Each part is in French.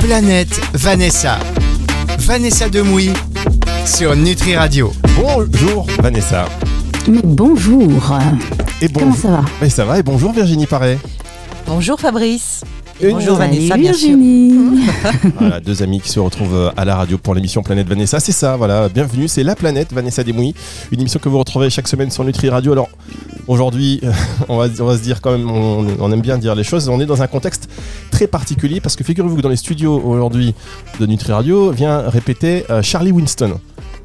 Planète Vanessa. Vanessa Demouy sur Nutri Radio. Bonjour Vanessa. Mais bonjour. Et Comment ça va? Mais ça va et bonjour Virginie Paré. Bonjour Fabrice. Une Bonjour Vanessa, bien sûr. Virginie. Voilà, deux amis qui se retrouvent euh, à la radio pour l'émission Planète Vanessa. C'est ça, voilà. Bienvenue, c'est La Planète Vanessa Desmouilles, une émission que vous retrouvez chaque semaine sur Nutri Radio. Alors, aujourd'hui, on va, on va se dire quand même, on, on aime bien dire les choses. On est dans un contexte très particulier parce que figurez-vous que dans les studios aujourd'hui de Nutri Radio vient répéter euh, Charlie Winston.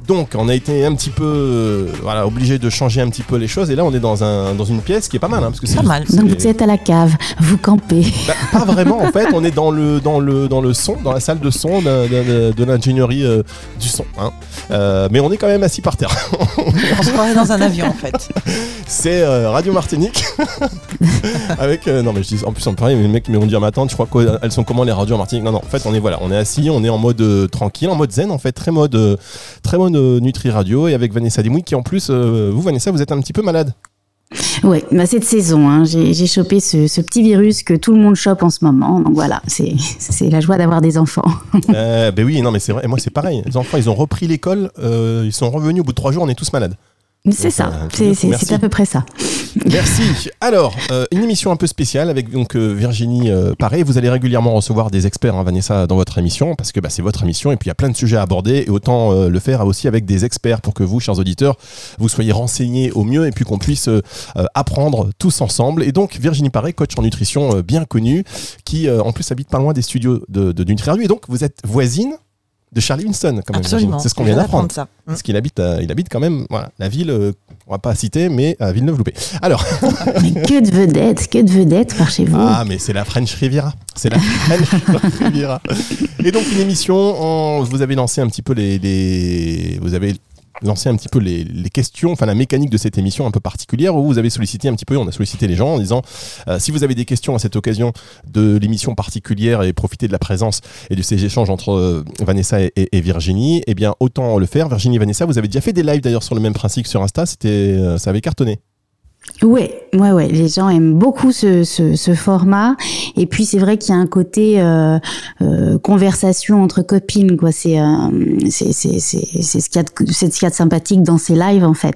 Donc, on a été un petit peu euh, voilà, obligé de changer un petit peu les choses. Et là, on est dans, un, dans une pièce qui est pas mal. hein, parce que c'est Pas mal. c'est- Donc vous êtes à la cave, vous campez. bah, pas vraiment en fait, on est dans le, dans le, dans le son, dans la salle de son de, de- de l'ingénierie euh, du son. hein. Euh, mais on est quand même assis par terre. On se croirait dans un avion en fait. C'est euh, Radio Martinique. Avec, euh, non mais je dis, en plus on parlait, mais les mecs me vont dire, mais attends, tu crois qu'elles sont comment les radios en Martinique Non, non, en fait on est voilà, on est assis, on est en mode euh, tranquille, en mode zen en fait, très mode, euh, très mode euh, Nutri Radio et avec Vanessa Demouy qui en plus, euh, vous Vanessa, vous êtes un petit peu malade. Ouais, bah c'est de saison. Hein. J'ai chopé ce, ce petit virus que tout le monde chope en ce moment. Donc voilà, c'est c'est la joie d'avoir des enfants. Euh, ben oui, non mais c'est vrai, et moi c'est pareil, les enfants ils ont repris l'école, euh, ils sont revenus au bout de trois jours, on est tous malades. C'est ça, euh, c'est à peu près ça. Merci. Alors, euh, une émission un peu spéciale avec donc euh, Virginie euh, Paré. Vous allez régulièrement recevoir des experts, hein, Vanessa, dans votre émission, parce que bah, c'est votre émission et puis il y a plein de sujets à aborder et autant euh, le faire aussi avec des experts pour que vous, chers auditeurs, vous soyez renseignés au mieux et puis qu'on puisse euh, apprendre tous ensemble. Et donc, Virginie Paré, coach en nutrition euh, bien connue, qui euh, en plus habite pas loin des studios de, de Nutri Radio. Et donc, vous êtes voisine de Charlie Winston, quand même. C'est ce qu'on vient d'apprendre. ça. Mm. Parce qu'il habite, euh, il habite quand même, voilà, la ville, euh, on va pas citer, mais à Villeneuve-Loupé. Alors, Mais que de vedettes, que de vedettes par chez vous. ah, mais c'est la French Riviera. C'est la French Riviera. Et donc, une émission, vous avez lancé un petit peu les. les- vous avez lancé un petit peu les, questions, enfin la mécanique de cette émission un peu particulière où vous avez sollicité un petit peu, on a sollicité les gens en disant euh, si vous avez des questions à cette occasion de l'émission particulière et profiter de la présence et de ces échanges entre euh, Vanessa et, et- et Virginie, eh bien autant le faire. Virginie Vanessa, vous avez déjà fait des lives d'ailleurs sur le même principe sur Insta, c'était, euh, ça avait cartonné. Ouais, ouais, ouais. Les gens aiment beaucoup ce, ce, ce format. Et puis c'est vrai qu'il y a un côté euh, euh, conversation entre copines, quoi. C'est euh, c'est c'est c'est c'est ce qu'il y a de c'est ce qu'il y a de sympathique dans ces lives en fait.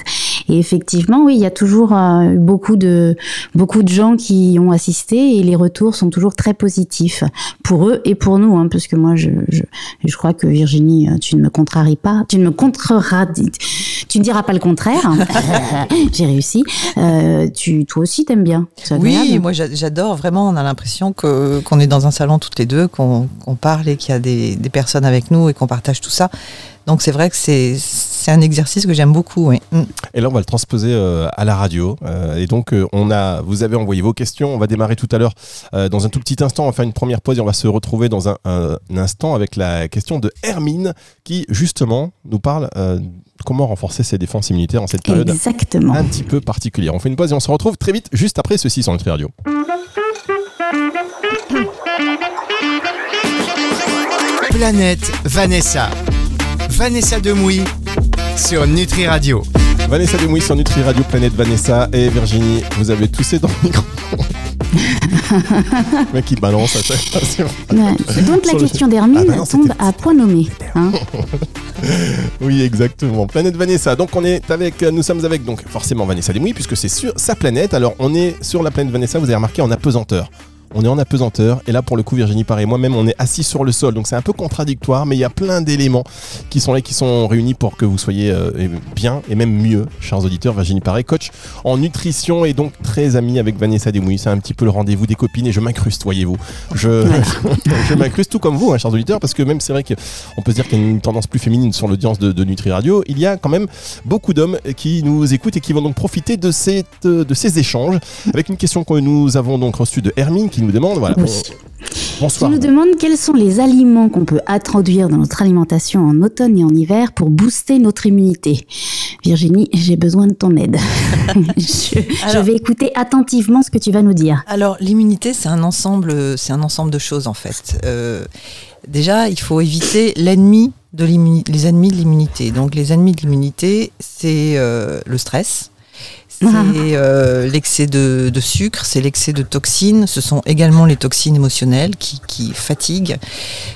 Et effectivement, oui, il y a toujours euh, beaucoup de beaucoup de gens qui y ont assisté et les retours sont toujours très positifs pour eux et pour nous, hein, parce que moi je je, je crois que Virginie, tu ne me contraries pas, tu ne me contreras, tu ne diras pas le contraire. J'ai réussi. Euh, tu, toi aussi, t'aimes bien. Oui, moi j'a- j'adore vraiment. On a l'impression que qu'on est dans un salon toutes les deux, qu'on parle et qu'il y a des, des personnes avec nous et qu'on partage tout ça. Donc c'est vrai que c'est c'est un exercice que j'aime beaucoup. Oui. Mm. Et là, on va le transposer euh, à la radio. Euh, et donc, euh, on a, vous avez envoyé vos questions. On va démarrer tout à l'heure euh, dans un tout petit instant. On va faire une première pause et on va se retrouver dans un, un- un instant avec la question de Hermine qui, justement, nous parle euh, comment renforcer ses défenses immunitaires en cette période Exactement. un petit peu particulière. On fait une pause et on se retrouve très vite juste après ceci sur Nutri Radio. Planète Vanessa. Vanessa Demouy sur Nutri Radio. Vanessa Demouy sur Nutri Radio, Planète Vanessa et Virginie. Vous avez toussé dans le micro. le mec qui balance à chaque fois. Donc la question d'Hermine Ah bah tombe à point nommé. hein. Oui, exactement. Planète Vanessa. Donc on est avec, nous sommes avec donc forcément Vanessa Demouy puisque c'est sur sa planète. Alors on est sur la planète Vanessa. Vous avez remarqué en apesanteur. On est en apesanteur et là pour le coup Virginie pareil moi-même on est assis sur le sol. Donc c'est un peu contradictoire mais il y a plein d'éléments qui sont là qui sont réunis pour que vous soyez euh, bien et même mieux chers auditeurs Virginie pareil coach en nutrition et donc très amie avec Vanessa Demouy c'est un petit peu le rendez-vous des copines et je m'incruste voyez-vous. Je, je m'incruste tout comme vous hein, chers auditeurs parce que même c'est vrai qu'on peut se dire qu'il y a une tendance plus féminine sur l'audience de, de Nutri Radio. Il y a quand même beaucoup d'hommes qui nous écoutent et qui vont donc profiter de, cette, de ces échanges. Avec une question que nous avons donc reçue de Hermine qui nous demande voilà Oui. bon- Qui nous demande quels sont les aliments qu'on peut introduire dans notre alimentation en automne et en hiver pour booster notre immunité. Virginie, j'ai besoin de ton aide. je, vais écouter attentivement ce que tu vas nous dire. Alors l'immunité, c'est un ensemble, c'est un ensemble de choses en fait. Euh, déjà, il faut éviter l'ennemi de l'immunité, les ennemis de l'immunité. Donc les ennemis de l'immunité, c'est euh, le stress, c'est euh, l'excès de, de sucre, c'est l'excès de toxines, ce sont également les toxines émotionnelles qui, qui fatiguent.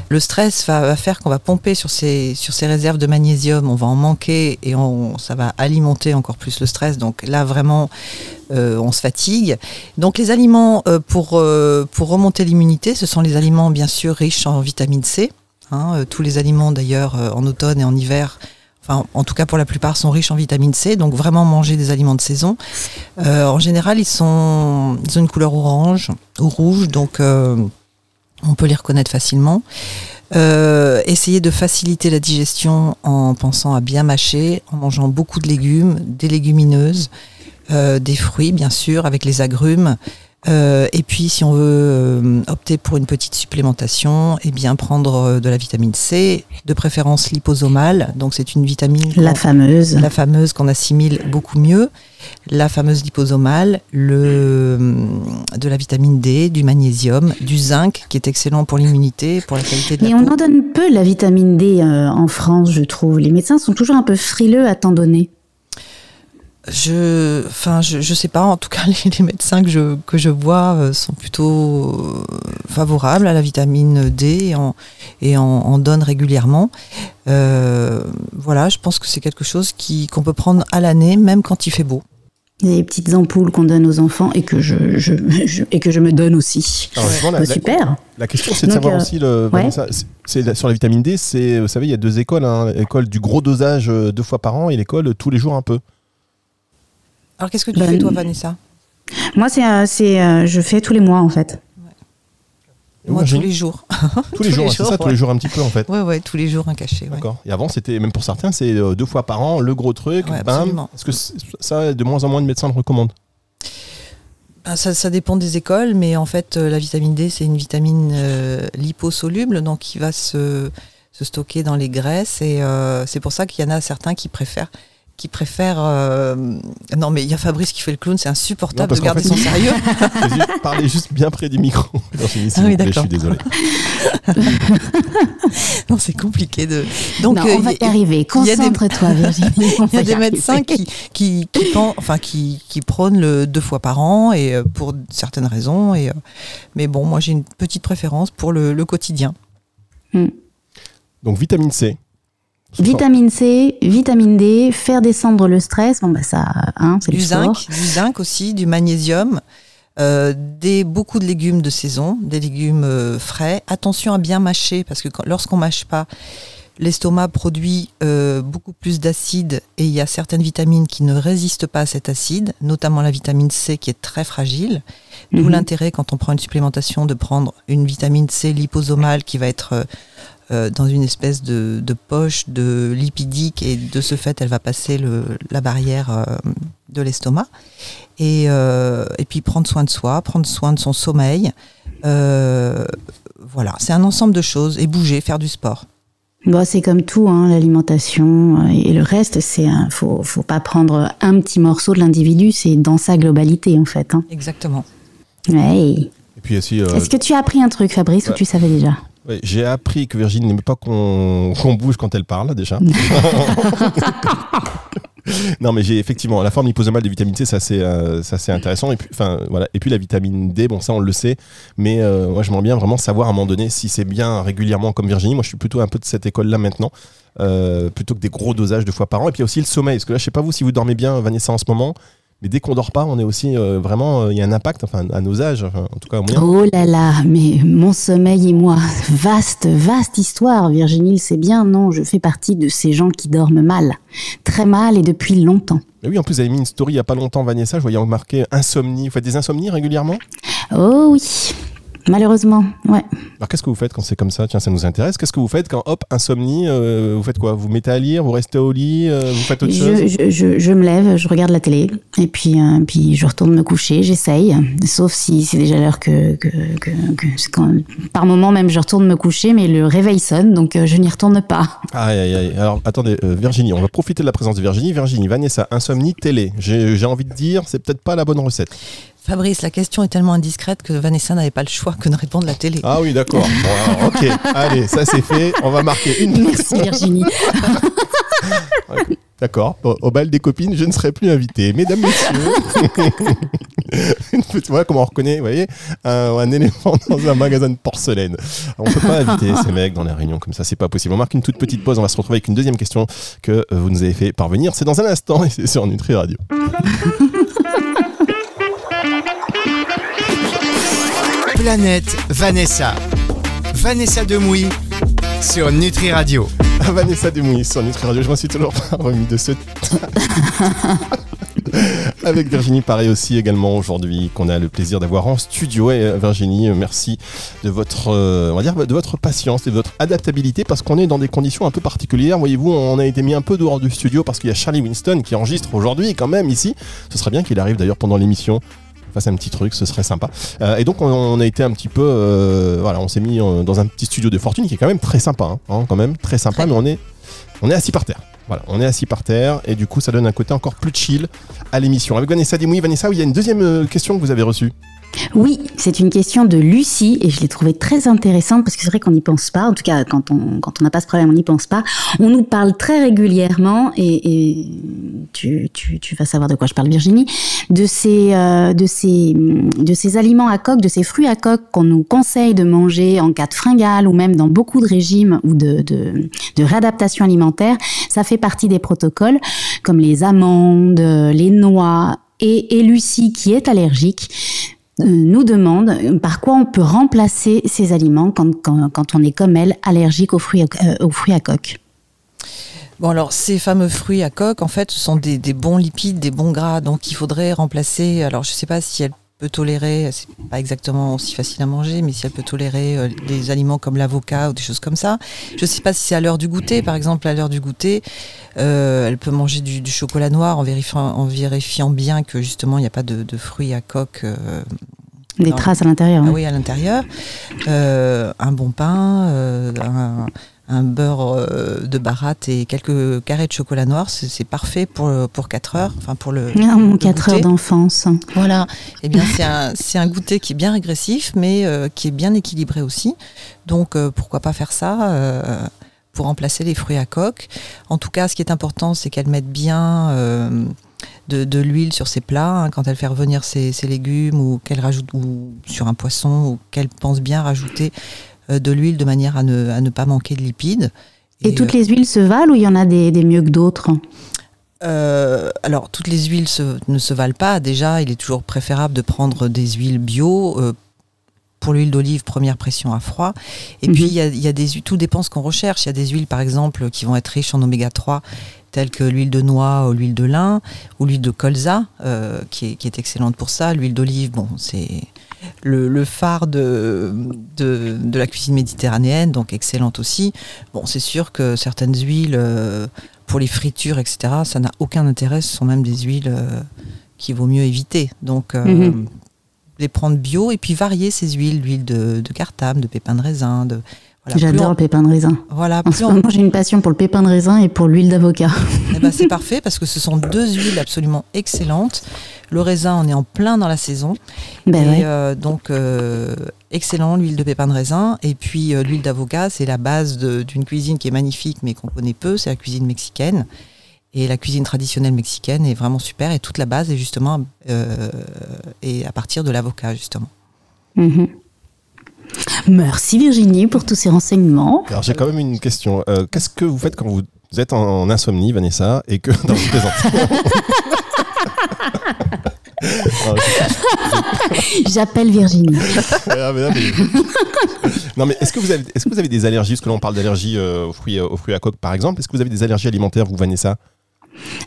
Le stress va, va faire qu'on va pomper sur ces, sur ces réserves de magnésium, on va en manquer et on, ça va alimenter encore plus le stress. Donc là, vraiment, euh, on se fatigue. Donc les aliments euh, pour, euh, pour remonter l'immunité, ce sont les aliments bien sûr riches en vitamine C. Hein, euh, tous les aliments d'ailleurs euh, en automne et en hiver, en tout cas pour la plupart, sont riches en vitamine C. Donc vraiment manger des aliments de saison. Euh, en général, ils, ont une couleur orange ou rouge, donc euh, on peut les reconnaître facilement. Euh, essayer de faciliter la digestion en pensant à bien mâcher, en mangeant beaucoup de légumes, des légumineuses, euh, des fruits bien sûr, avec les agrumes. Euh, et puis, si on veut euh, opter pour une petite supplémentation, eh bien prendre euh, de la vitamine C, de préférence liposomale. Donc, c'est une vitamine La fameuse. la fameuse qu'on assimile beaucoup mieux, la fameuse liposomale, le, de la vitamine D, du magnésium, du zinc, qui est excellent pour l'immunité, pour la qualité de Mais la on peau. en donne peu la vitamine D euh, en France, je trouve. Les médecins sont toujours un peu frileux à t'en donner. Je, enfin, je, je sais pas. En tout cas, les, les médecins que je que je vois euh, sont plutôt euh, favorables à la vitamine D et en et en, en donnent régulièrement. Euh, voilà, je pense que c'est quelque chose qui qu'on peut prendre à l'année, même quand il fait beau. Les petites ampoules qu'on donne aux enfants et que je, je, je- et que je me donne aussi. Alors, la, Bah, la- super. la question, c'est de savoir euh, aussi, le, ouais. Vanessa, c'est- c'est la- sur la vitamine D, c'est, vous savez, il y a deux écoles. Hein, l'école du gros dosage deux fois par an et l'école tous les jours un peu. Alors, qu'est-ce que tu Ben, fais toi, Vanessa? Moi, c'est, euh, c'est, euh, je fais tous les mois en fait. Moi, tous les jours. tous les tous jours, les c'est jours, ça, tous les jours un petit peu en fait. Ouais, ouais, tous les jours un cachet. ouais. D'accord. Et avant, c'était, même pour certains, c'est euh, deux fois par an, le gros truc, Ouais, bam. Est-ce que c'est- ça, de moins en moins de médecins le recommandent? Ben, ça, ça dépend des écoles, mais en fait, la vitamine D, c'est une vitamine euh, liposoluble, donc qui va se, se stocker dans les graisses. Et euh, c'est pour ça qu'il y en a certains qui préfèrent. Qui préfèrent euh, Non, mais il y a Fabrice qui fait le clown, c'est Non, insupportable parce de garder fait- son sérieux. Parlez juste bien près du micro. Virginie, s'il Ah oui, plaît, je d'accord. suis désolé. non, c'est compliqué de. Donc, non, euh, on va y- y arriver. Concentre-toi, Virginie. Il y a des médecins qui, qui, qui, pen- enfin, qui, qui prônent le deux fois par an et euh, pour certaines raisons. Et, euh, mais bon, moi j'ai une petite préférence pour le, le quotidien. Donc, vitamine C. Vitamine C, vitamine D, faire descendre le stress. Bon, bah ça, hein, c'est Du le sport. zinc, du zinc aussi, du magnésium, euh, des, beaucoup de légumes de saison, des légumes euh, frais. Attention à bien mâcher parce que lorsqu'on mâche pas, l'estomac produit euh, beaucoup plus d'acide et il y a certaines vitamines qui ne résistent pas à cet acide, notamment la vitamine C qui est très fragile. D'où Mhm. l'intérêt quand on prend une supplémentation de prendre une vitamine C liposomale qui va être euh, dans une espèce de, de poche de lipidique et de ce fait elle va passer le, la barrière euh, de l'estomac. Et, euh, et puis prendre soin de soi, prendre soin de son sommeil. Euh, voilà, c'est un ensemble de choses. Et bouger, faire du sport. Bon, c'est comme tout, hein, l'alimentation et le reste, c'est un- faut, faut pas prendre un petit morceau de l'individu, c'est dans sa globalité en fait. Hein. Exactement. Ouais. Et puis aussi, euh, Est-ce que tu as appris un truc, Fabrice, ou tu savais déjà? J'ai appris que Virginie n'aime pas qu'on bouge quand elle parle, déjà. non, mais j'ai effectivement la forme liposomale de vitamine C, ça c'est euh, intéressant. Et puis, enfin, voilà. Et puis la vitamine D, bon, ça on le sait. Mais euh, moi, j'aimerais bien vraiment savoir à un moment donné si c'est bien régulièrement comme Virginie. Moi, je suis plutôt un peu de cette école-là maintenant. euh, plutôt que des gros dosages deux fois par an. Et puis aussi le sommeil. Parce que là, je sais pas vous si vous dormez bien, Vanessa, en ce moment. Mais dès qu'on dort pas, on est aussi euh, vraiment. euh, Il y a un impact, enfin, à nos âges, enfin, en tout cas au moyen. Oh là là, mais mon sommeil et moi, vaste, vaste histoire. Virginie le sait bien, non, je fais partie de ces gens qui dorment mal. Très mal et depuis longtemps. Mais oui, en plus, vous avez mis une story il y a pas longtemps, Vanessa. Je voyais marqué insomnie. Vous faites des insomnies régulièrement? Oh oui, malheureusement, ouais. Alors, qu'est-ce que vous faites quand c'est comme ça? Tiens, ça nous intéresse. Qu'est-ce que vous faites quand, hop, insomnie euh, Vous faites quoi? Vous mettez à lire Vous restez au lit euh, Vous faites autre chose? Je, je, je, je me lève, je regarde la télé, et puis, euh, puis je retourne me coucher, j'essaye, sauf si c'est déjà l'heure que, que, que, que c'est quand- par moment même je retourne me coucher, mais le réveil sonne, donc je n'y retourne pas. Aïe, aïe, aïe. Alors, attendez, Virginie, on va profiter de la présence de Virginie. Virginie, Vanessa, insomnie, télé. J'ai j'ai envie de dire, c'est peut-être pas la bonne recette. Fabrice, la question est tellement indiscrète que Vanessa n'avait pas le choix que de répondre la télé. Ah oui, d'accord. Bon, alors, ok, allez, ça c'est fait. On va marquer une. Merci Virginie. D'accord. Au, au bal des copines, je ne serai plus invité. Mesdames, messieurs. Une petite- voilà comment on reconnaît, vous voyez, un, un éléphant dans un magasin de porcelaine. On peut pas inviter ces mecs dans les réunions comme ça, c'est pas possible. On marque une toute petite pause, on va se retrouver avec une deuxième question que euh, vous nous avez fait parvenir. C'est dans un instant et c'est sur Nutri Radio. Planète Vanessa. Vanessa Demouy sur Nutri Radio. Vanessa Demouy sur Nutri Radio, je m'en suis toujours pas remis de ce. Avec Virginie Paré aussi également aujourd'hui qu'on a le plaisir d'avoir en studio. Et euh, Virginie, euh, merci de votre, euh, on va dire, de votre patience et de votre adaptabilité parce qu'on est dans des conditions un peu particulières. Voyez-vous, on a été mis un peu dehors du studio parce qu'il y a Charlie Winston qui enregistre aujourd'hui quand même ici. Ce serait bien qu'il arrive d'ailleurs pendant l'émission. Fasse un petit truc, ce serait sympa. Euh, et donc on, on a été un petit peu, euh, voilà, on s'est mis euh, dans un petit studio de fortune qui est quand même très sympa, hein, hein, quand même très sympa, mais on est, on est assis par terre. Voilà, on est assis par terre et du coup ça donne un côté encore plus chill à l'émission. Avec Vanessa Demouy, Vanessa, il y a une deuxième question que vous avez reçue. Oui, c'est une question de Lucie et je l'ai trouvée très intéressante parce que c'est vrai qu'on n'y pense pas. En tout cas, quand on quand on n'a pas ce problème, on n'y pense pas. On nous parle très régulièrement et, tu, tu, vas savoir de quoi je parle, Virginie, de ces euh, de ces de ces aliments à coque, de ces fruits à coque qu'on nous conseille de manger en cas de fringale ou même dans beaucoup de régimes ou de de, réadaptation alimentaire. Ça fait partie des protocoles comme les amandes, les noix. Et, Lucie, qui est allergique, euh, nous demande euh, par quoi on peut remplacer ces aliments quand, quand, quand on est comme elle allergique aux fruits, euh, aux fruits à coque. Bon alors ces fameux fruits à coque, en fait, ce sont des, des bons lipides, des bons gras, donc il faudrait remplacer. Alors je sais pas si elle peut tolérer, c'est pas exactement aussi facile à manger, mais si elle peut tolérer euh, des aliments comme l'avocat ou des choses comme ça. Je sais pas si c'est à l'heure du goûter, par exemple à l'heure du goûter, euh, elle peut manger du, du chocolat noir en vérifiant, en vérifiant bien que justement il n'y a pas de, de fruits à coque. euh, Des traces à l'intérieur. ah hein. oui, à l'intérieur. Un bon pain, un, un beurre euh, de baratte et quelques carrés de chocolat noir, c'est parfait pour, pour 4 heures. Enfin, pour le. Ah, mon le 4 heures d'enfance. Voilà. Eh bien, c'est un, c'est un goûter qui est bien régressif, mais euh, qui est bien équilibré aussi. Donc, euh, pourquoi pas faire ça euh, pour remplacer les fruits à coque. En tout cas, ce qui est important, c'est qu'elle mette bien euh, de, de l'huile sur ses plats hein, quand elle fait revenir ses, ses légumes ou qu'elle rajoute ou sur un poisson ou qu'elle pense bien rajouter de l'huile de manière à ne, à ne pas manquer de lipides. Et, toutes les huiles se valent ou il y en a des, des mieux que d'autres? Euh, alors, toutes les huiles se- ne se valent pas. Déjà, il est toujours préférable de prendre des huiles bio. euh, pour l'huile d'olive, première pression à froid. Et Mhm. puis, il y a, il y a des huiles, tout dépend ce qu'on recherche. Il y a des huiles, par exemple, qui vont être riches en oméga 3, telles que l'huile de noix ou l'huile de lin, ou l'huile de colza, euh, qui, est, qui est excellente pour ça. L'huile d'olive, bon, c'est le, le phare de, de, de la cuisine méditerranéenne, donc excellente aussi. Bon, c'est sûr que certaines huiles, euh, pour les fritures, etc., ça n'a aucun intérêt. Ce sont même des huiles euh, qu'il vaut mieux éviter. Donc, euh, Mhm. Les prendre bio et puis varier ces huiles, l'huile de, de cartame, de pépins de raisin. De, voilà, J'adore on- le pépin de raisin. Voilà, En ce on- moment, j'ai une passion pour le pépin de raisin et pour l'huile d'avocat. eh ben, c'est parfait parce que ce sont deux huiles absolument excellentes. Le raisin, on est en plein dans la saison. Ben et ouais. euh, donc, euh, excellent, l'huile de pépins de raisin. Et puis, euh, l'huile d'avocat, c'est la base d'une cuisine qui est magnifique, mais qu'on connaît peu, c'est la cuisine mexicaine. Et la cuisine traditionnelle mexicaine est vraiment super. Et toute la base est justement euh, est à partir de l'avocat, justement. Mhm. Merci Virginie pour tous ces renseignements. Alors j'ai quand même une question. Euh, Qu'est-ce que vous faites quand vous êtes en, en insomnie, Vanessa, et que Non, je- J'appelle Virginie. Ah, mais non, mais- Non, mais est-ce que vous avez, est-ce que vous avez des allergies? Parce que là on parle d'allergies euh, aux fruits, aux fruits à coque, par exemple. Est-ce que vous avez des allergies alimentaires, vous, Vanessa?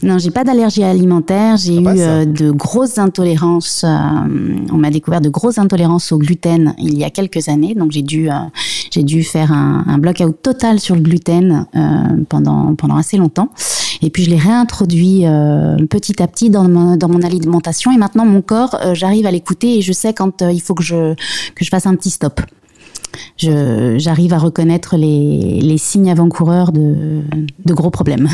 Non, j'ai pas d'allergie alimentaire. J'ai Ça eu passe, ça euh, de grosses intolérances. euh, on m'a découvert de grosses intolérances au gluten il y a quelques années. Donc j'ai dû, euh, j'ai dû faire un, un block-out total sur le gluten pendant pendant assez longtemps. Et puis je l'ai réintroduit petit à petit dans mon, dans mon alimentation. Et maintenant mon corps, j'arrive à l'écouter et je sais quand il faut que je que je fasse un petit stop. J'arrive à reconnaître les, les signes avant-coureurs de, de gros problèmes.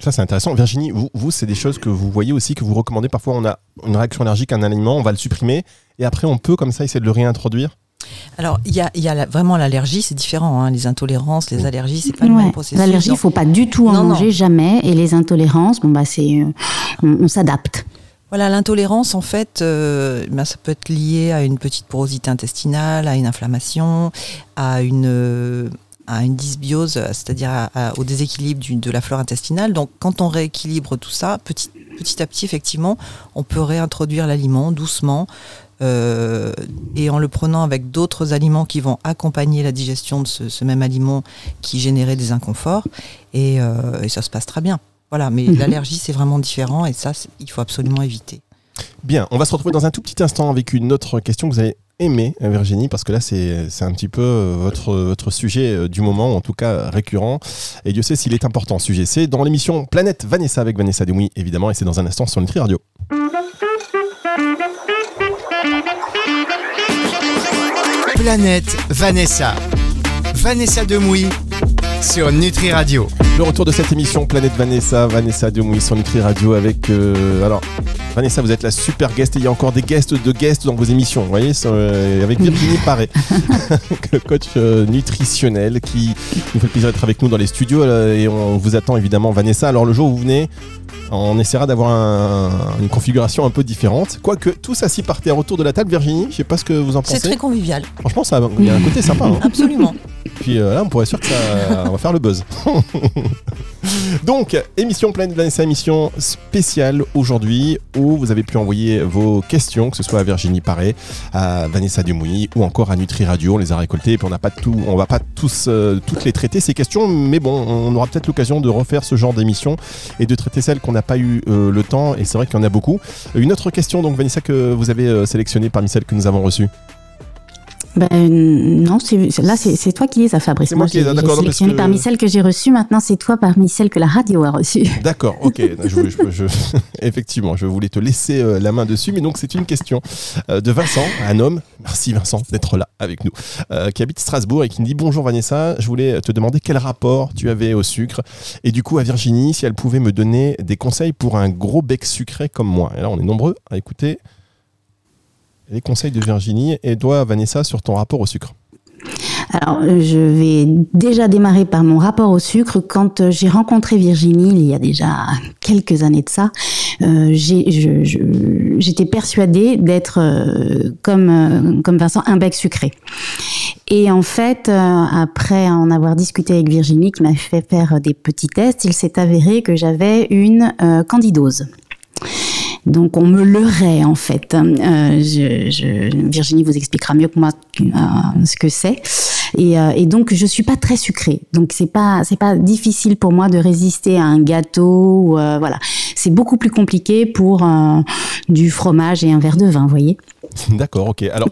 Ça, c'est intéressant. Virginie, vous, vous c'est des choses que vous voyez aussi, que vous recommandez. Parfois, on a une réaction allergique à un aliment, on va le supprimer, et après, on peut, comme ça, essayer de le réintroduire. Alors, il y a, y a vraiment l'allergie, c'est différent. Hein. Les intolérances, les allergies, c'est pas le même processus. L'allergie, il Donc, faut pas du tout en Non, non. manger jamais. Et les intolérances, bon bah c'est, euh, on, on s'adapte. Voilà, l'intolérance, en fait, euh, ben, ça peut être lié à une petite porosité intestinale, à une inflammation, à une, euh, à une dysbiose, c'est-à-dire à- à- au déséquilibre du- de la flore intestinale. Donc, quand on rééquilibre tout ça, petit, petit à petit, effectivement, on peut réintroduire l'aliment doucement. euh, et en le prenant avec d'autres aliments qui vont accompagner la digestion de ce, ce même aliment qui générait des inconforts, et, euh, et ça se passe très bien. Voilà, mais Mhm. l'allergie, c'est vraiment différent, et ça, il faut absolument éviter. Bien, on va se retrouver dans un tout petit instant avec une autre question que vous avez aimée, euh, Virginie, parce que là, c'est un petit peu euh, votre, votre sujet euh, du moment, en tout cas récurrent. Et Dieu sait s'il est important, sujet. C'est dans l'émission Planète Vanessa avec Vanessa Demouy, évidemment, et c'est dans un instant sur Nutri Radio. Planète Vanessa. Vanessa Demouy sur Nutri Radio. Le retour de cette émission Planète Vanessa, Vanessa Demouy sur Nutri Radio avec... euh, alors, Vanessa, vous êtes la super guest et il y a encore des guests de guests dans vos émissions, vous voyez, euh, avec Virginie Paré, le coach euh, nutritionnel qui nous fait le plaisir d'être avec nous dans les studios et on vous attend évidemment Vanessa. Alors le jour où vous venez, on essaiera d'avoir un- une configuration un peu différente. Quoique, tous assis par terre autour de la table, Virginie, je sais pas ce que vous en C'est pensez. très convivial, Franchement, ça, il y a un côté sympa. hein. absolument. Puis euh, là, on pourrait être sûr que ça on va faire le buzz. Donc, émission pleine de Vanessa, émission spéciale aujourd'hui où vous avez pu envoyer vos questions, que ce soit à Virginie Paré, à Vanessa Dumouy ou encore à Nutri Radio. On les a récoltées et puis on n'a pas tout, on va pas tous euh, toutes les traiter ces questions, mais bon, on aura peut-être l'occasion de refaire ce genre d'émission et de traiter celles qu'on n'a pas eu euh, le temps. Et c'est vrai qu'il y en a beaucoup. Une autre question, donc Vanessa, que vous avez euh, sélectionnée parmi celles que nous avons reçues. Ben, non, c'est- là c'est toi qui les as, Fabrice. C'est moi qui les ai, j'ai d'accord, sélectionné que- parmi celles que j'ai reçues. Maintenant, c'est toi parmi celles que la radio a reçues. D'accord, ok. Je, je- je- effectivement, je voulais te laisser euh, la main dessus, mais donc c'est une question euh, de Vincent, un homme. Merci Vincent d'être là avec nous, euh, qui habite Strasbourg et qui me dit bonjour Vanessa. Je voulais te demander quel rapport tu avais au sucre et du coup à Virginie si elle pouvait me donner des conseils pour un gros bec sucré comme moi. Et là, on est nombreux à écouter les conseils de Virginie et toi Vanessa sur ton rapport au sucre. Alors, euh, je vais déjà démarrer par mon rapport au sucre. Quand euh, j'ai rencontré Virginie, il y a déjà quelques années de ça, euh, j'étais persuadée d'être, comme, comme Vincent, un bec sucré. Et en fait, après en avoir discuté avec Virginie, qui m'a fait faire des petits tests, il s'est avéré que j'avais une candidose. Donc on me leurrait en fait. Euh, je, je- Virginie vous expliquera mieux que moi euh, ce que c'est. Et, euh, et donc je suis pas très sucrée. Donc c'est pas c'est pas difficile pour moi de résister à un gâteau. ou, euh, voilà, c'est beaucoup plus compliqué pour euh, du fromage et un verre de vin. Vous voyez. D'accord, ok. Alors,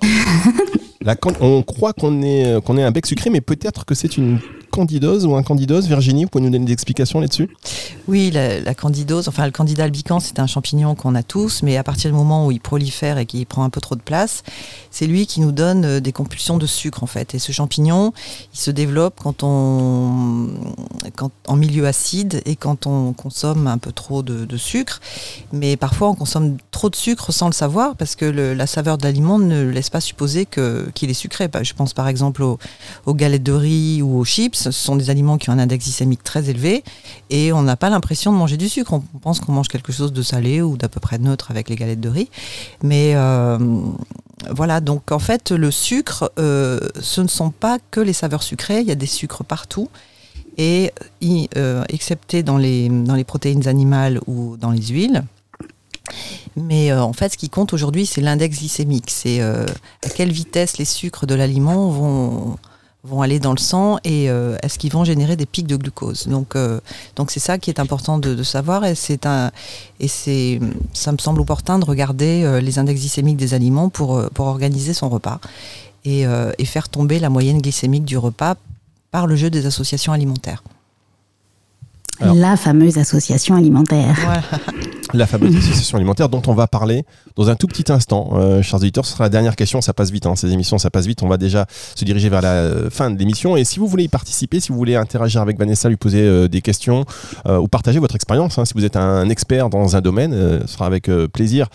on croit qu'on est, qu'on est un bec sucré, mais peut-être que c'est une candidose ou un candidose. Virginie, vous pouvez nous donner des explications là-dessus? Oui, la, candidose, enfin le candida albicans, c'est un champignon qu'on a tous, mais à partir du moment où il prolifère et qu'il prend un peu trop de place, c'est lui qui nous donne euh, des compulsions de sucre en fait. Et ce champignon, il se développe quand on, quand, en milieu acide et quand on consomme un peu trop de, sucre. Mais parfois on consomme trop de sucre sans le savoir parce que la saveur de l'aliment ne laisse pas supposer que- qu'il est sucré. Je pense par exemple aux, galettes de riz ou aux chips. Ce sont des aliments qui ont un index glycémique très élevé et on n'a pas l'impression de manger du sucre. On pense qu'on mange quelque chose de salé ou d'à peu près neutre avec les galettes de riz. Mais euh, voilà, donc en fait, le sucre, euh, ce ne sont pas que les saveurs sucrées, il y a des sucres partout. Et euh, excepté dans les, dans les protéines animales ou dans les huiles. Mais euh, en fait, ce qui compte aujourd'hui, c'est l'index glycémique. C'est euh, à quelle vitesse les sucres de l'aliment vont, vont aller dans le sang et euh, est-ce qu'ils vont générer des pics de glucose. Donc, euh, donc c'est ça qui est important de, de savoir et c'est un et c'est ça me semble opportun de regarder euh, les index glycémiques des aliments pour pour organiser son repas et, euh, et faire tomber la moyenne glycémique du repas par le jeu des associations alimentaires. Alors. La fameuse association alimentaire. Voilà. la fameuse association alimentaire dont on va parler dans un tout petit instant. Euh, chers auditeurs, ce sera la dernière question, ça passe vite, hein, ces émissions, ça passe vite. On va déjà se diriger vers la euh, fin de l'émission. Et si vous voulez y participer, si vous voulez interagir avec Vanessa, lui poser euh, des questions euh, ou partager votre expérience, hein, si vous êtes un expert dans un domaine, ce sera avec plaisir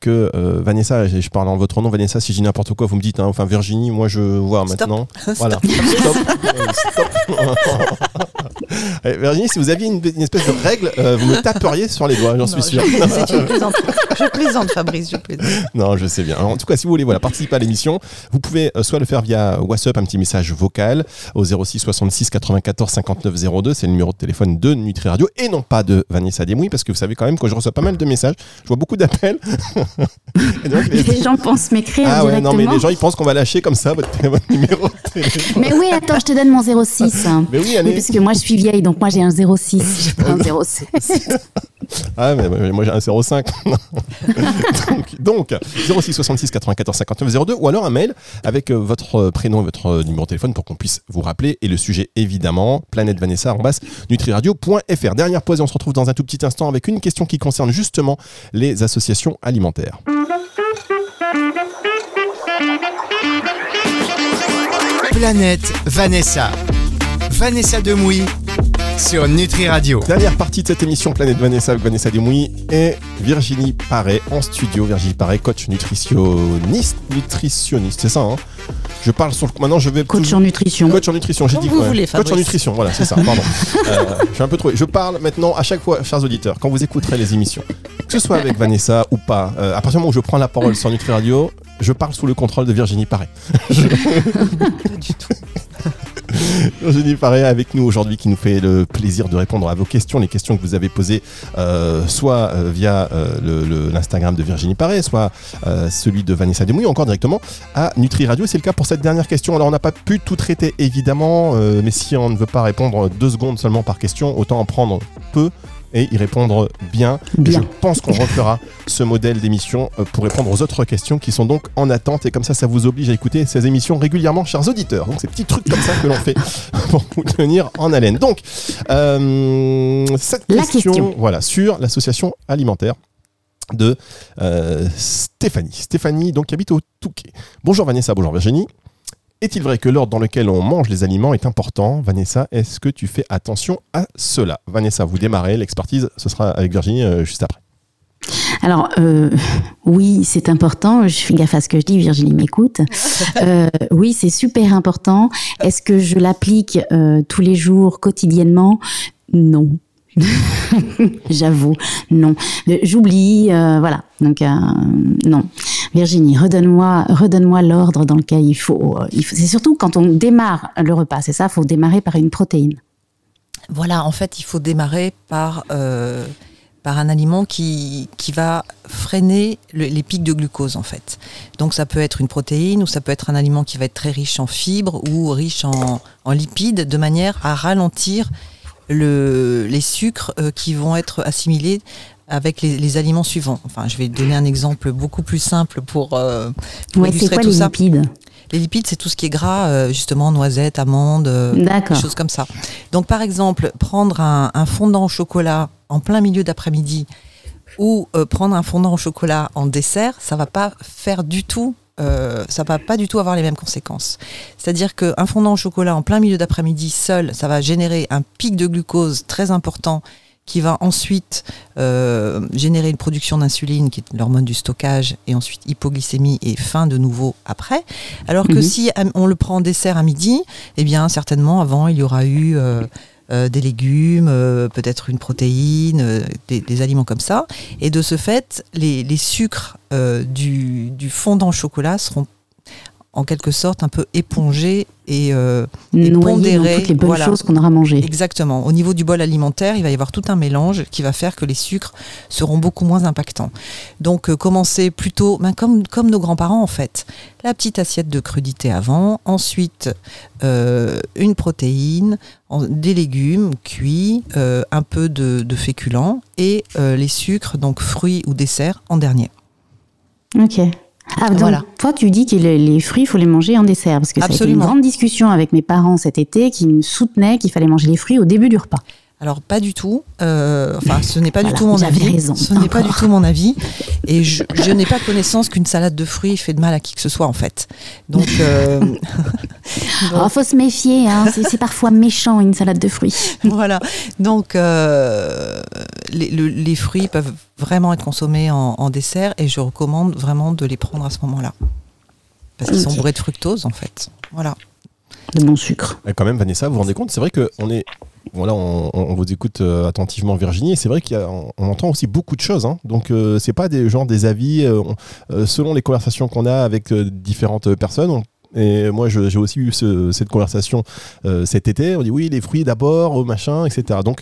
que Vanessa, je je parle en votre nom, Vanessa, si j'ai n'importe quoi, vous me dites, hein, enfin Virginie, moi je vois Stop. maintenant. Voilà. Stop. Stop. Eh, Virginie, si vous aviez une, une espèce de règle, vous me taperiez sur les doigts, j'en suis sûr. je- C'est une plaisanterie. Je plaisante, Fabrice, je plaisante. Non, je sais bien. Alors, en tout cas, si vous voulez voilà, participer à l'émission, vous pouvez euh, soit le faire via WhatsApp, un petit message vocal au 06 66 94 59 02, c'est le numéro de téléphone de Nutri Radio et non pas de Vanessa Desmouilles, parce que vous savez quand même que je reçois pas mal de messages, je vois beaucoup d'appels. Et donc, les- Les gens pensent m'écrire Ah ouais, non, mais les gens ils pensent qu'on va lâcher comme ça votre, votre numéro de téléphone. Mais oui, attends, je te donne mon 06. Mais oui, Oui, allez. parce que moi je suis vieille, donc moi j'ai un 06, j'ai pas un 06. Ah, mais mais moi j'ai un 05. donc, donc, 06 66 94 59 02 ou alors un mail avec euh, votre euh, prénom et votre euh, numéro de téléphone pour qu'on puisse vous rappeler. Et le sujet, évidemment, planètevanessa.nutriradio.fr. Dernière pause et on se retrouve dans un tout petit instant avec une question qui concerne justement les associations alimentaires. Planète Vanessa. Vanessa Demouy sur Nutri Radio. Dernière partie de cette émission Planète Vanessa avec Vanessa Demouy et Virginie Paré en studio. Virginie Paré, coach nutritionniste. Nutritionniste, c'est ça, hein? Je parle sur le. Maintenant, je vais. Coach en nutrition. Coach en nutrition, j'ai dit vous quoi voulez, Coach en nutrition, voilà, c'est ça, pardon. Euh, je suis un peu trop. Je parle maintenant à chaque fois, chers auditeurs, quand vous écouterez les émissions, que ce soit avec Vanessa ou pas, euh, à partir du moment où je prends la parole sur Nutri Radio, je parle sous le contrôle de Virginie Paré. Pas du tout. Virginie Paré avec nous aujourd'hui qui nous fait le plaisir de répondre à vos questions, les questions que vous avez posées euh, soit euh, via euh, l'Instagram de Virginie Paré, soit celui de Vanessa Demouy, ou encore directement à Nutri Radio. C'est le cas pour cette dernière question. Alors on n'a pas pu tout traiter évidemment, mais si on ne veut pas répondre deux secondes seulement par question, autant en prendre peu et y répondre bien. Je pense qu'on refera ce modèle d'émission euh, pour répondre aux autres questions qui sont donc en attente et comme ça, ça vous oblige à écouter ces émissions régulièrement, chers auditeurs. Donc, ces petits trucs comme ça que l'on fait pour vous tenir en haleine. Donc, euh, cette La question, question. voilà, sur l'association alimentaire de euh, Stéphanie. Stéphanie, donc, qui habite au Touquet. Bonjour Vanessa, bonjour Virginie. Est-il vrai que l'ordre dans lequel on mange les aliments est important? Vanessa, est-ce que tu fais attention à cela? Vanessa, vous démarrez, l'expertise, ce sera avec Virginie euh, juste après. Alors, euh, oui, c'est important. Je fais gaffe à ce que je dis. Virginie m'écoute. Euh, oui, c'est super important. Est-ce que je l'applique euh, tous les jours, quotidiennement? Non. J'avoue, non. Euh, J'oublie, euh, voilà. Donc, euh, non. Virginie, redonne-moi, redonne-moi l'ordre dans lequel il faut. c'est surtout quand on démarre le repas, c'est ça? Il faut démarrer par une protéine. Voilà, en fait, il faut démarrer par, par un aliment qui, qui va freiner le- les pics de glucose, en fait. Donc, ça peut être une protéine ou ça peut être un aliment qui va être très riche en fibres ou riche en, en lipides, de manière à ralentir le, les sucres euh, qui vont être assimilés avec les, les aliments suivants. Enfin, je vais donner un exemple beaucoup plus simple pour, euh, pour Ouais, c'est illustrer quoi tout les ça. lipides Les lipides, c'est tout ce qui est gras, euh, justement, noisettes, amandes, euh, choses comme ça. Donc, par exemple, prendre un, un fondant au chocolat en plein milieu d'après-midi ou euh, prendre un fondant au chocolat en dessert, ça va pas faire du tout. Euh, ça va pas du tout avoir les mêmes conséquences. C'est-à-dire qu'un fondant au chocolat en plein milieu d'après-midi seul, ça va générer un pic de glucose très important qui va ensuite euh, générer une production d'insuline, qui est l'hormone du stockage, et ensuite hypoglycémie et faim de nouveau après. Alors que Mhm. si on le prend en dessert à midi, eh bien certainement avant il y aura eu euh, des légumes, euh, peut-être une protéine, euh, des, des aliments comme ça. Et de ce fait, les, les sucres euh, du, du fondant chocolat seront en quelque sorte un peu épongés et euh, Et dans toutes les bonnes voilà. choses qu'on aura mangées. Exactement. Au niveau du bol alimentaire, il va y avoir tout un mélange qui va faire que les sucres seront beaucoup moins impactants. Donc, euh, commencer plutôt, ben, comme, comme nos grands-parents en fait, la petite assiette de crudité avant, ensuite euh, une protéine, en- des légumes cuits, euh, un peu de, de féculents et les sucres, donc fruits ou desserts, en dernier. Ok. Ah, donc, Voilà. toi, tu dis que les, les fruits, il faut les manger en dessert. Parce que ça a été une Absolument. grande discussion avec mes parents cet été qui me soutenaient qu'il fallait manger les fruits au début du repas. Alors pas du tout. Euh, enfin, ce n'est pas du tout mon avis. raison, ce n'est pas du tout mon avis. Et je, je n'ai pas connaissance qu'une salade de fruits fait de mal à qui que ce soit en fait. Donc, euh, donc, Oh, faut se méfier, hein. c'est c'est parfois méchant une salade de fruits. voilà. Donc euh, les, le- les fruits peuvent vraiment être consommés en, en dessert et je recommande vraiment de les prendre à ce moment-là parce qu'ils sont bourrés de fructose en fait. Voilà. De bon sucre. Et quand même, Vanessa, vous vous rendez compte, c'est vrai qu'on est. Voilà, on, on vous écoute euh, attentivement, Virginie, et c'est vrai qu'on on entend aussi beaucoup de choses. hein. Donc, euh, c'est pas des genre des avis euh, euh, selon les conversations qu'on a avec différentes personnes. on- et moi, j'ai aussi eu ce- cette conversation euh, cet été. On dit oui, les fruits d'abord, machin, etc. Donc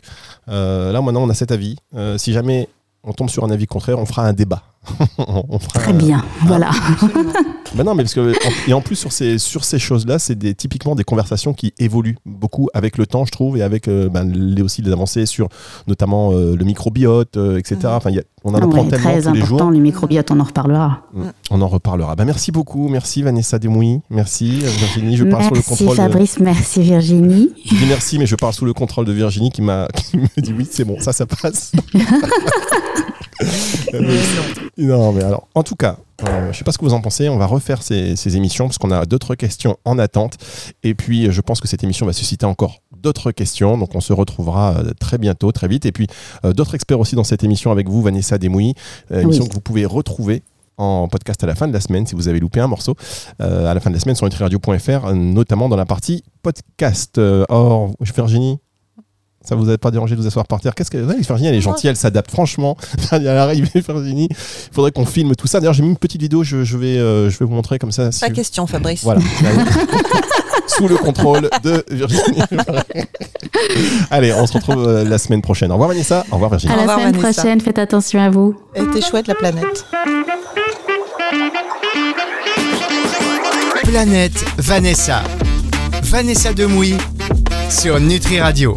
euh, là, maintenant, on a cet avis. Euh, si jamais on tombe sur un avis contraire, on fera un débat. on fera Très un- bien, voilà. bah non, mais parce que et en plus sur ces sur ces choses-là, c'est des typiquement des conversations qui évoluent beaucoup avec le temps, je trouve, et avec euh, ben, les aussi les avancées sur notamment euh, le microbiote, euh, etc. Enfin, y a- on en Ah apprend tellement très tous les jours. le microbiote, on en reparlera. Mm. On en reparlera. Bah, merci beaucoup, merci Vanessa Desmouilles, merci Virginie. Je parle sous le Merci contrôle. de- Fabrice, merci Virginie. Je dis merci, mais je parle sous le contrôle de Virginie qui m'a qui me dit oui, c'est bon, ça, ça passe. Non, mais alors, en tout cas, euh, je sais pas ce que vous en pensez. On va refaire ces, ces émissions parce qu'on a d'autres questions en attente. Et puis, je pense que cette émission va susciter encore d'autres questions. Donc, on se retrouvera euh, très bientôt, très vite. Et puis, euh, d'autres experts aussi dans cette émission avec vous, Vanessa Desmouilly. Euh, émission que vous pouvez retrouver en podcast à la fin de la semaine si vous avez loupé un morceau euh, à la fin de la semaine sur nutriradio.fr, euh, notamment dans la partie podcast. Or, Virginie, ça vous a pas dérangé de vous asseoir par terre Qu'est-ce que ouais, Virginie elle est gentille, elle s'adapte franchement. Elle arrive, Virginie. Il faudrait qu'on filme tout ça. D'ailleurs, j'ai mis une petite vidéo. Je, je vais, euh, je vais vous montrer comme ça. si- Pas question, Fabrice. Voilà. Sous le contrôle de Virginie. Allez, on se retrouve euh, la semaine prochaine. Au revoir Vanessa. Au revoir Virginie. À Au la revoir, semaine Vanessa. prochaine, faites attention à vous. Elle était chouette la planète. Planète Vanessa. Vanessa Demouy sur Nutri Radio.